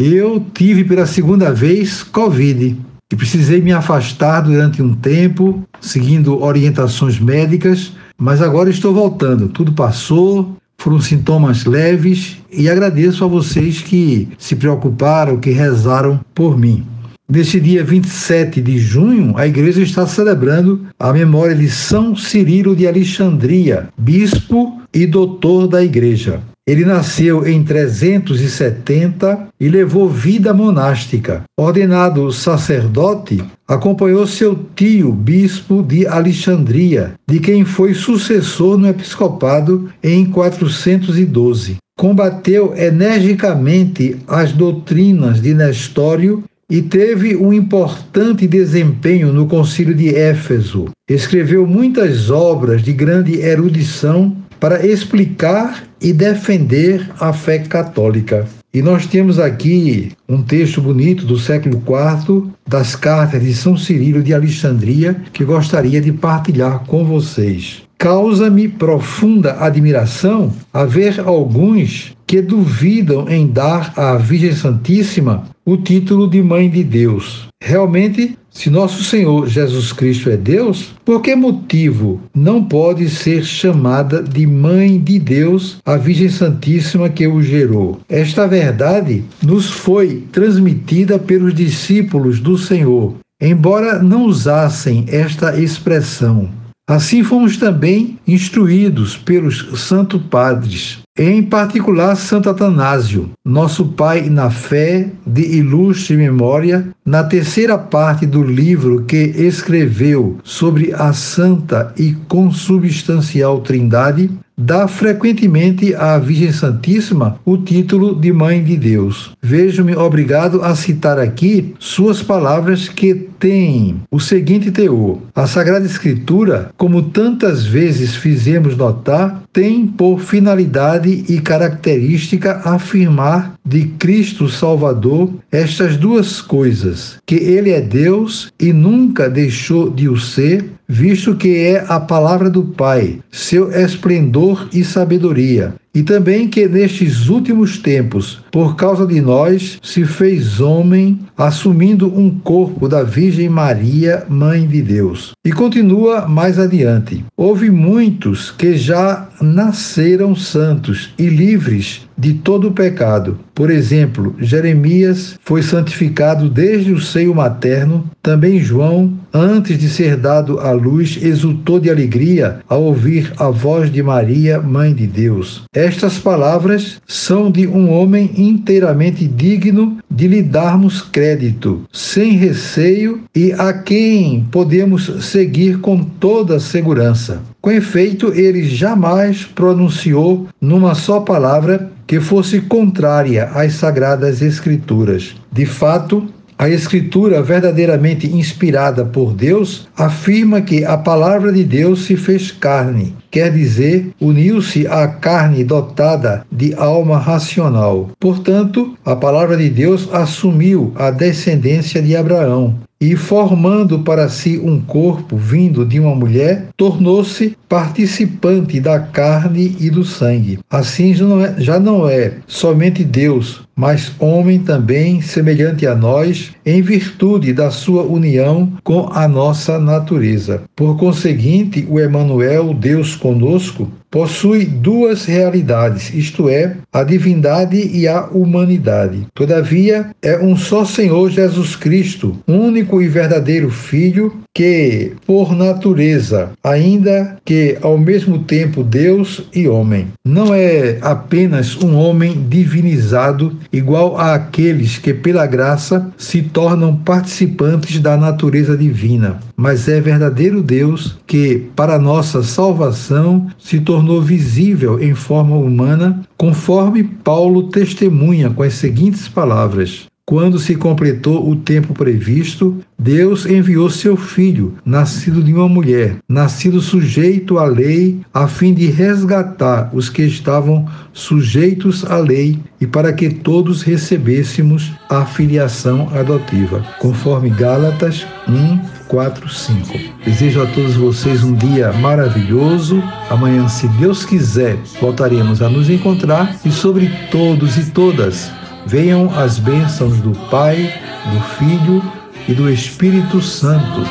eu tive pela segunda vez Covid e precisei me afastar durante um tempo, seguindo orientações médicas, mas agora estou voltando. Tudo passou, foram sintomas leves e agradeço a vocês que se preocuparam, que rezaram por mim. Neste dia 27 de junho, a igreja está celebrando a memória de São Cirilo de Alexandria, bispo e doutor da igreja. Ele nasceu em 370 e levou vida monástica. Ordenado sacerdote, acompanhou seu tio, bispo de Alexandria, de quem foi sucessor no episcopado em 412. Combateu energicamente as doutrinas de Nestório e teve um importante desempenho no Concílio de Éfeso. Escreveu muitas obras de grande erudição para explicar e defender a fé católica. E nós temos aqui um texto bonito do século IV das cartas de São Cirilo de Alexandria que gostaria de partilhar com vocês. Causa-me profunda admiração haver alguns que duvidam em dar à Virgem Santíssima o título de Mãe de Deus. Realmente, se nosso Senhor Jesus Cristo é Deus, por que motivo não pode ser chamada de Mãe de Deus a Virgem Santíssima que o gerou? Esta verdade nos foi transmitida pelos discípulos do Senhor, embora não usassem esta expressão. Assim fomos também instruídos pelos santos padres, em particular Santo Atanásio, nosso pai na fé de ilustre memória, na terceira parte do livro que escreveu sobre a santa e consubstancial Trindade, dá frequentemente à Virgem Santíssima o título de Mãe de Deus. Vejo-me obrigado a citar aqui suas palavras que têm o seguinte teor: A Sagrada Escritura, como tantas vezes fizemos notar, tem por finalidade e característica afirmar de Cristo Salvador estas duas coisas: que ele é Deus e nunca deixou de o ser, visto que é a palavra do Pai, seu esplendor e sabedoria, e também que nestes últimos tempos, por causa de nós, se fez homem, assumindo um corpo da Virgem Maria, Mãe de Deus. E continua mais adiante: houve muitos que já nasceram santos e livres de todo o pecado. Por exemplo, Jeremias foi santificado desde o seio materno, também João, antes de ser dado à luz, exultou de alegria ao ouvir a voz de Maria, mãe de Deus. Estas palavras são de um homem inteiramente digno de lhe darmos crédito, sem receio e a quem podemos seguir com toda segurança. Com efeito, ele jamais pronunciou numa só palavra que fosse contrária às sagradas Escrituras. De fato, a Escritura, verdadeiramente inspirada por Deus, afirma que a palavra de Deus se fez carne, quer dizer, uniu-se à carne dotada de alma racional. Portanto, a palavra de Deus assumiu a descendência de Abraão, e, formando para si um corpo vindo de uma mulher, tornou-se participante da carne e do sangue. Assim já não, é, já não é somente Deus, mas homem também, semelhante a nós, em virtude da sua união com a nossa natureza. Por conseguinte, o Emanuel, Deus conosco, possui duas realidades, isto é, a divindade e a humanidade. Todavia, é um só Senhor Jesus Cristo, único e verdadeiro Filho, que, por natureza, ainda que ao mesmo tempo Deus e homem, não é apenas um homem divinizado igual àqueles que, pela graça, se tornam participantes da natureza divina, mas é verdadeiro Deus que, para nossa salvação, se tornou visível em forma humana, conforme Paulo testemunha com as seguintes palavras: quando se completou o tempo previsto, Deus enviou seu filho, nascido de uma mulher, nascido sujeito à lei, a fim de resgatar os que estavam sujeitos à lei e para que todos recebêssemos a filiação adotiva, conforme Gálatas 1, 4:5. Desejo a todos vocês um dia maravilhoso. Amanhã, se Deus quiser, voltaremos a nos encontrar e sobre todos e todas venham as bênçãos do Pai, do Filho e do Espírito Santo.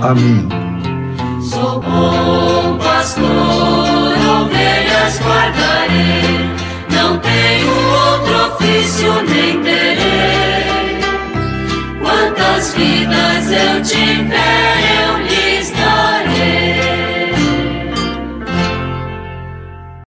Amém. Sou bom pastor, ovelhas guardarei, não tenho outro ofício nem eu tiver